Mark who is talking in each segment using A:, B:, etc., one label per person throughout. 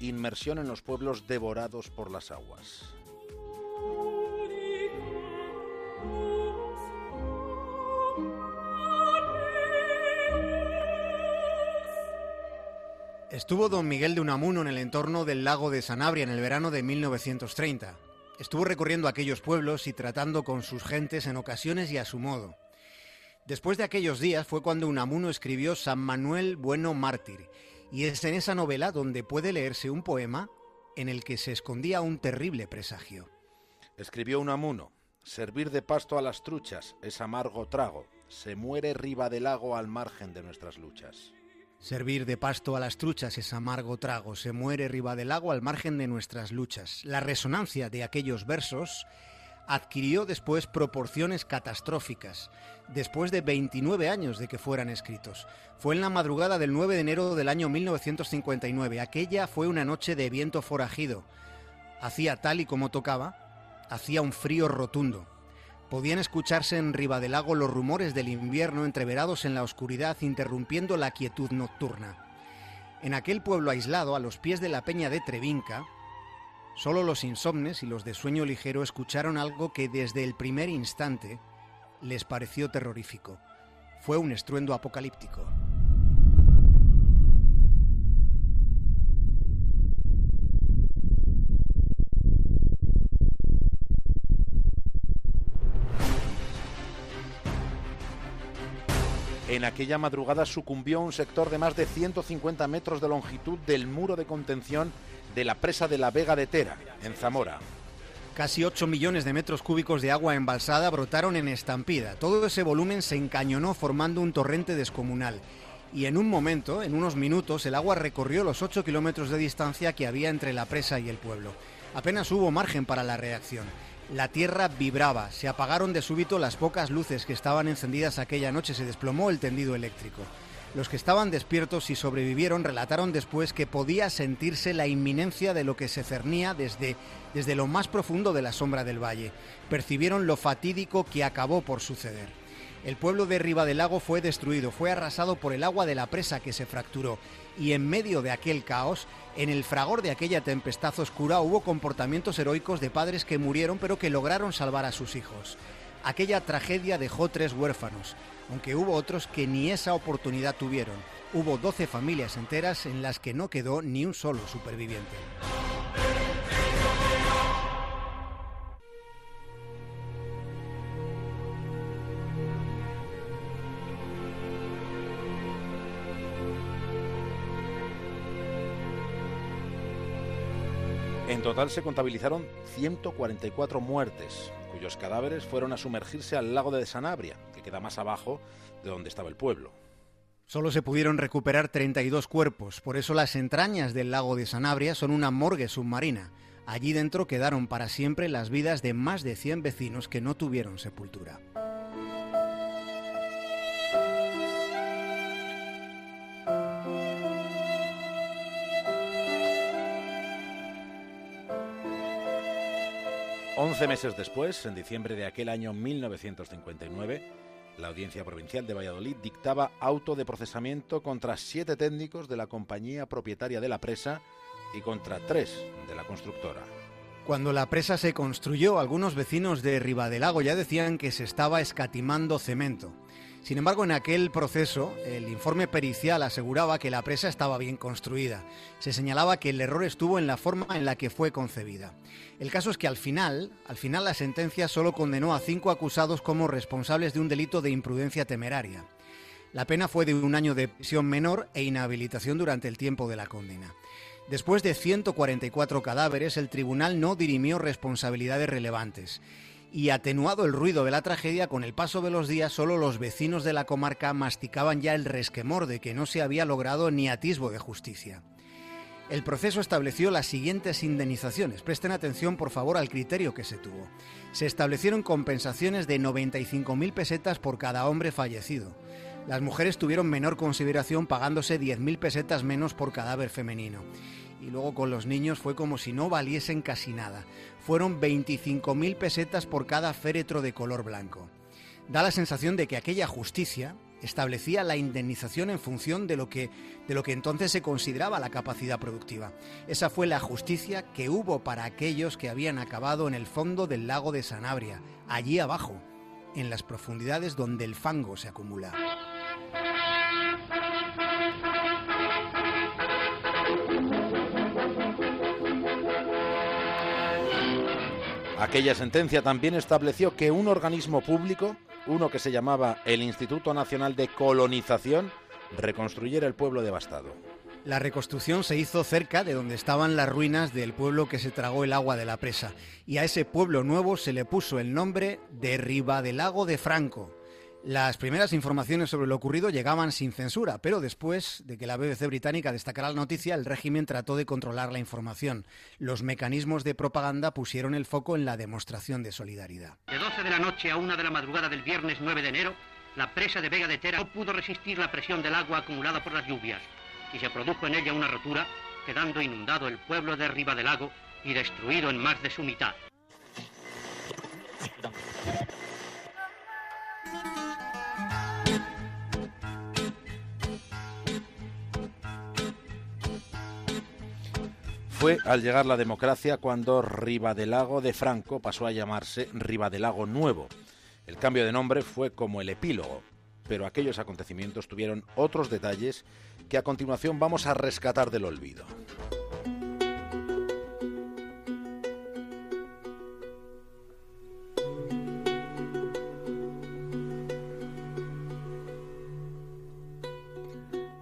A: inmersión en los pueblos devorados por las aguas.
B: Estuvo don Miguel de Unamuno en el entorno del lago de Sanabria en el verano de 1930. Estuvo recorriendo aquellos pueblos y tratando con sus gentes en ocasiones y a su modo. Después de aquellos días fue cuando Unamuno escribió San Manuel Bueno Mártir, y es en esa novela donde puede leerse un poema en el que se escondía un terrible presagio.
A: Escribió Unamuno, servir de pasto a las truchas es amargo trago, se muere riba del lago al margen de nuestras luchas.
B: Servir de pasto a las truchas es amargo trago, se muere riba del lago al margen de nuestras luchas. La resonancia de aquellos versos adquirió después proporciones catastróficas, después de 29 años de que fueran escritos. Fue en la madrugada del 9 de enero del año 1959. Aquella fue una noche de viento forajido. Hacía tal y como tocaba, hacía un frío rotundo. Podían escucharse en Ribadelago los rumores del invierno entreverados en la oscuridad interrumpiendo la quietud nocturna. En aquel pueblo aislado, a los pies de la peña de Trevinca, solo los insomnes y los de sueño ligero escucharon algo que desde el primer instante les pareció terrorífico. Fue un estruendo apocalíptico.
A: En aquella madrugada sucumbió un sector de más de 150 metros de longitud del muro de contención de la presa de la Vega de Tera, en Zamora.
B: Casi 8 millones de metros cúbicos de agua embalsada brotaron en estampida. Todo ese volumen se encañonó formando un torrente descomunal. Y en un momento, en unos minutos, el agua recorrió los 8 kilómetros de distancia que había entre la presa y el pueblo. Apenas hubo margen para la reacción. La tierra vibraba, se apagaron de súbito las pocas luces que estaban encendidas aquella noche, se desplomó el tendido eléctrico. Los que estaban despiertos y sobrevivieron relataron después que podía sentirse la inminencia de lo que se cernía desde, desde lo más profundo de la sombra del valle. Percibieron lo fatídico que acabó por suceder. El pueblo de Riva del Lago fue destruido, fue arrasado por el agua de la presa que se fracturó y en medio de aquel caos, en el fragor de aquella tempestad oscura, hubo comportamientos heroicos de padres que murieron pero que lograron salvar a sus hijos. Aquella tragedia dejó tres huérfanos, aunque hubo otros que ni esa oportunidad tuvieron. Hubo 12 familias enteras en las que no quedó ni un solo superviviente.
A: En total se contabilizaron 144 muertes, cuyos cadáveres fueron a sumergirse al lago de Sanabria, que queda más abajo de donde estaba el pueblo.
B: Solo se pudieron recuperar 32 cuerpos, por eso las entrañas del lago de Sanabria son una morgue submarina. Allí dentro quedaron para siempre las vidas de más de 100 vecinos que no tuvieron sepultura.
A: Once meses después, en diciembre de aquel año 1959, la Audiencia Provincial de Valladolid dictaba auto de procesamiento contra siete técnicos de la compañía propietaria de la presa y contra tres de la constructora.
B: Cuando la presa se construyó, algunos vecinos de Ribadelago ya decían que se estaba escatimando cemento. Sin embargo, en aquel proceso, el informe pericial aseguraba que la presa estaba bien construida. Se señalaba que el error estuvo en la forma en la que fue concebida. El caso es que al final, al final la sentencia solo condenó a cinco acusados como responsables de un delito de imprudencia temeraria. La pena fue de un año de prisión menor e inhabilitación durante el tiempo de la condena. Después de 144 cadáveres, el tribunal no dirimió responsabilidades relevantes y atenuado el ruido de la tragedia, con el paso de los días solo los vecinos de la comarca masticaban ya el resquemor de que no se había logrado ni atisbo de justicia. El proceso estableció las siguientes indemnizaciones. Presten atención, por favor, al criterio que se tuvo. Se establecieron compensaciones de 95.000 pesetas por cada hombre fallecido. Las mujeres tuvieron menor consideración pagándose 10.000 pesetas menos por cadáver femenino. Y luego con los niños fue como si no valiesen casi nada. Fueron 25.000 pesetas por cada féretro de color blanco. Da la sensación de que aquella justicia, establecía la indemnización en función de lo que de lo que entonces se consideraba la capacidad productiva. Esa fue la justicia que hubo para aquellos que habían acabado en el fondo del lago de Sanabria, allí abajo, en las profundidades donde el fango se acumula.
A: Aquella sentencia también estableció que un organismo público uno que se llamaba el Instituto Nacional de Colonización, reconstruyera el pueblo devastado.
B: La reconstrucción se hizo cerca de donde estaban las ruinas del pueblo que se tragó el agua de la presa, y a ese pueblo nuevo se le puso el nombre de Riva del Lago de Franco, las primeras informaciones sobre lo ocurrido llegaban sin censura, pero después de que la BBC británica destacara la noticia, el régimen trató de controlar la información. Los mecanismos de propaganda pusieron el foco en la demostración de solidaridad.
C: De 12 de la noche a 1 de la madrugada del viernes 9 de enero, la presa de Vega de Tera no pudo resistir la presión del agua acumulada por las lluvias y se produjo en ella una rotura, quedando inundado el pueblo de Riva del Lago y destruido en más de su mitad.
A: Fue al llegar la democracia cuando Ribadelago de Franco pasó a llamarse Ribadelago Nuevo. El cambio de nombre fue como el epílogo, pero aquellos acontecimientos tuvieron otros detalles que a continuación vamos a rescatar del olvido.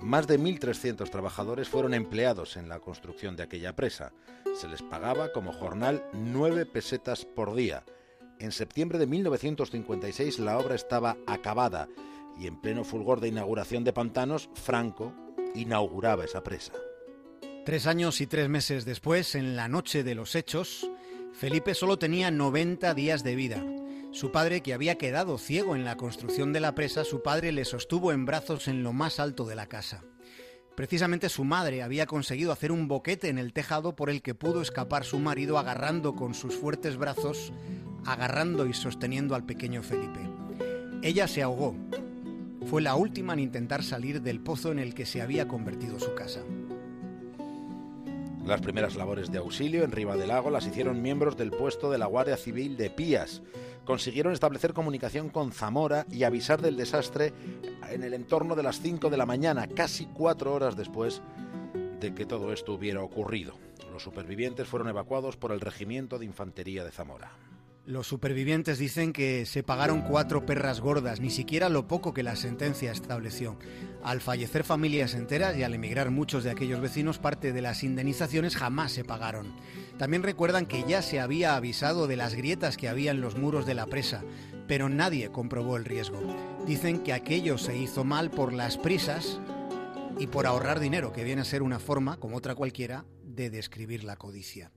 A: Más de 1.300 trabajadores fueron empleados en la construcción de aquella presa. Se les pagaba como jornal 9 pesetas por día. En septiembre de 1956 la obra estaba acabada y en pleno fulgor de inauguración de pantanos, Franco inauguraba esa presa.
B: Tres años y tres meses después, en la noche de los hechos, Felipe solo tenía 90 días de vida. Su padre, que había quedado ciego en la construcción de la presa, su padre le sostuvo en brazos en lo más alto de la casa. Precisamente su madre había conseguido hacer un boquete en el tejado por el que pudo escapar su marido agarrando con sus fuertes brazos, agarrando y sosteniendo al pequeño Felipe. Ella se ahogó. Fue la última en intentar salir del pozo en el que se había convertido su casa.
A: Las primeras labores de auxilio en Riva del Lago las hicieron miembros del puesto de la Guardia Civil de Pías. Consiguieron establecer comunicación con Zamora y avisar del desastre en el entorno de las 5 de la mañana, casi cuatro horas después de que todo esto hubiera ocurrido. Los supervivientes fueron evacuados por el Regimiento de Infantería de Zamora.
B: Los supervivientes dicen que se pagaron cuatro perras gordas, ni siquiera lo poco que la sentencia estableció. Al fallecer familias enteras y al emigrar muchos de aquellos vecinos, parte de las indemnizaciones jamás se pagaron. También recuerdan que ya se había avisado de las grietas que había en los muros de la presa, pero nadie comprobó el riesgo. Dicen que aquello se hizo mal por las prisas y por ahorrar dinero, que viene a ser una forma, como otra cualquiera, de describir la codicia.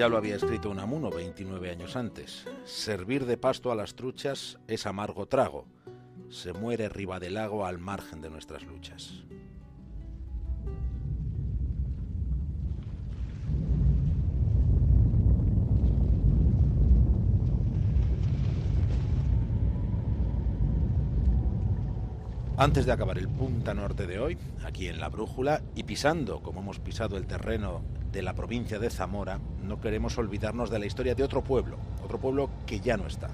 A: Ya lo había escrito Unamuno 29 años antes. Servir de pasto a las truchas es amargo trago. Se muere riba del lago al margen de nuestras luchas. Antes de acabar el punta norte de hoy, aquí en la brújula, y pisando como hemos pisado el terreno de la provincia de Zamora, no queremos olvidarnos de la historia de otro pueblo, otro pueblo que ya no está.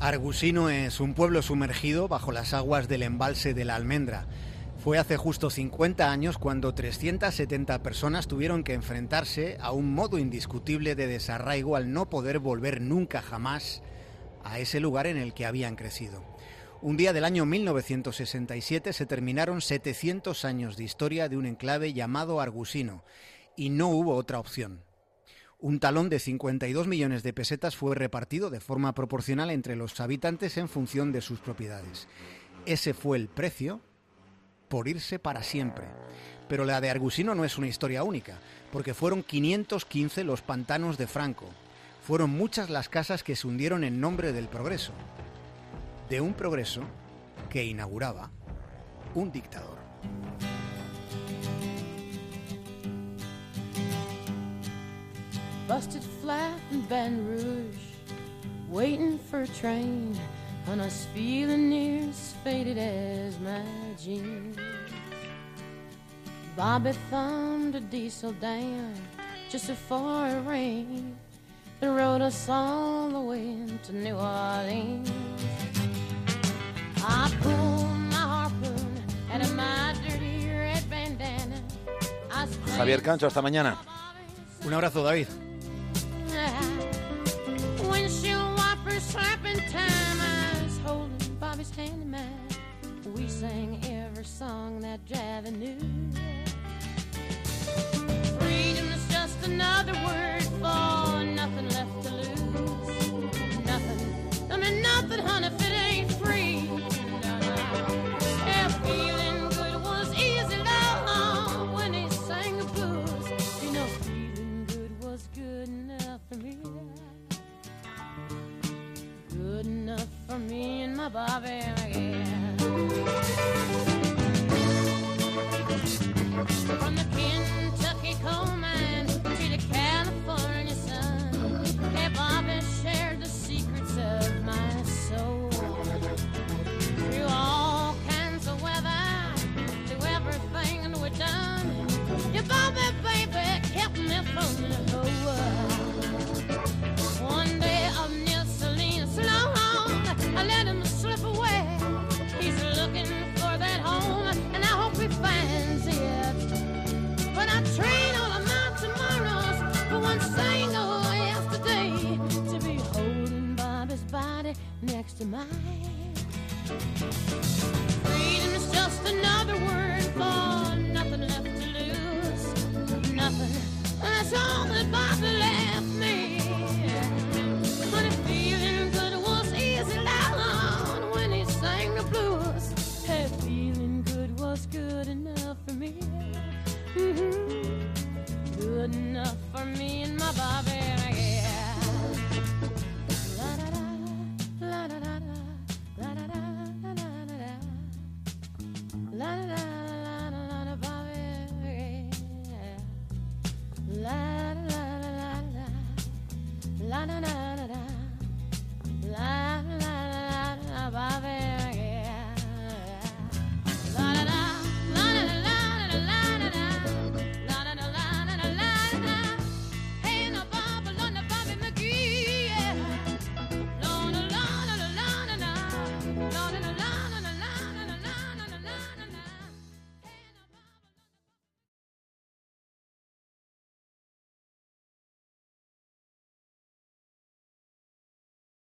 B: Argusino es un pueblo sumergido bajo las aguas del embalse de la Almendra. Fue hace justo 50 años cuando 370 personas tuvieron que enfrentarse a un modo indiscutible de desarraigo al no poder volver nunca jamás a ese lugar en el que habían crecido. Un día del año 1967 se terminaron 700 años de historia de un enclave llamado Argusino y no hubo otra opción. Un talón de 52 millones de pesetas fue repartido de forma proporcional entre los habitantes en función de sus propiedades. Ese fue el precio por irse para siempre. Pero la de Argusino no es una historia única, porque fueron 515 los pantanos de Franco. Fueron muchas las casas que se hundieron en nombre del progreso. De un progreso que inauguraba un dictador. Busted flat in Baton Rouge, waiting for a train, and I was feeling near as faded as my jeans. Bobby thumbed a diesel down just before it rained and rode us all the way to New Orleans. I pulled my harpoon out of my dirty red bandana.
A: Javier Cancho, hasta mañana.
B: Un abrazo, David.
D: Mine. We sang every song that Javi knew. Freedom's just another word for nothing left to lose. Nothing. I mean, nothing, honey, if it ain't free. Yeah, feeling good was easy, love, when he sang the blues. You know, feeling good was good enough for me. Good enough for me and my Bobby, body next to mine. Freedom is just another word for nothing left to lose. Nothing. That's all that Bobby left me. But feeling good was easy when he sang the blues. Feeling good was good enough for me. Mhm. Good enough for me and my Bobby.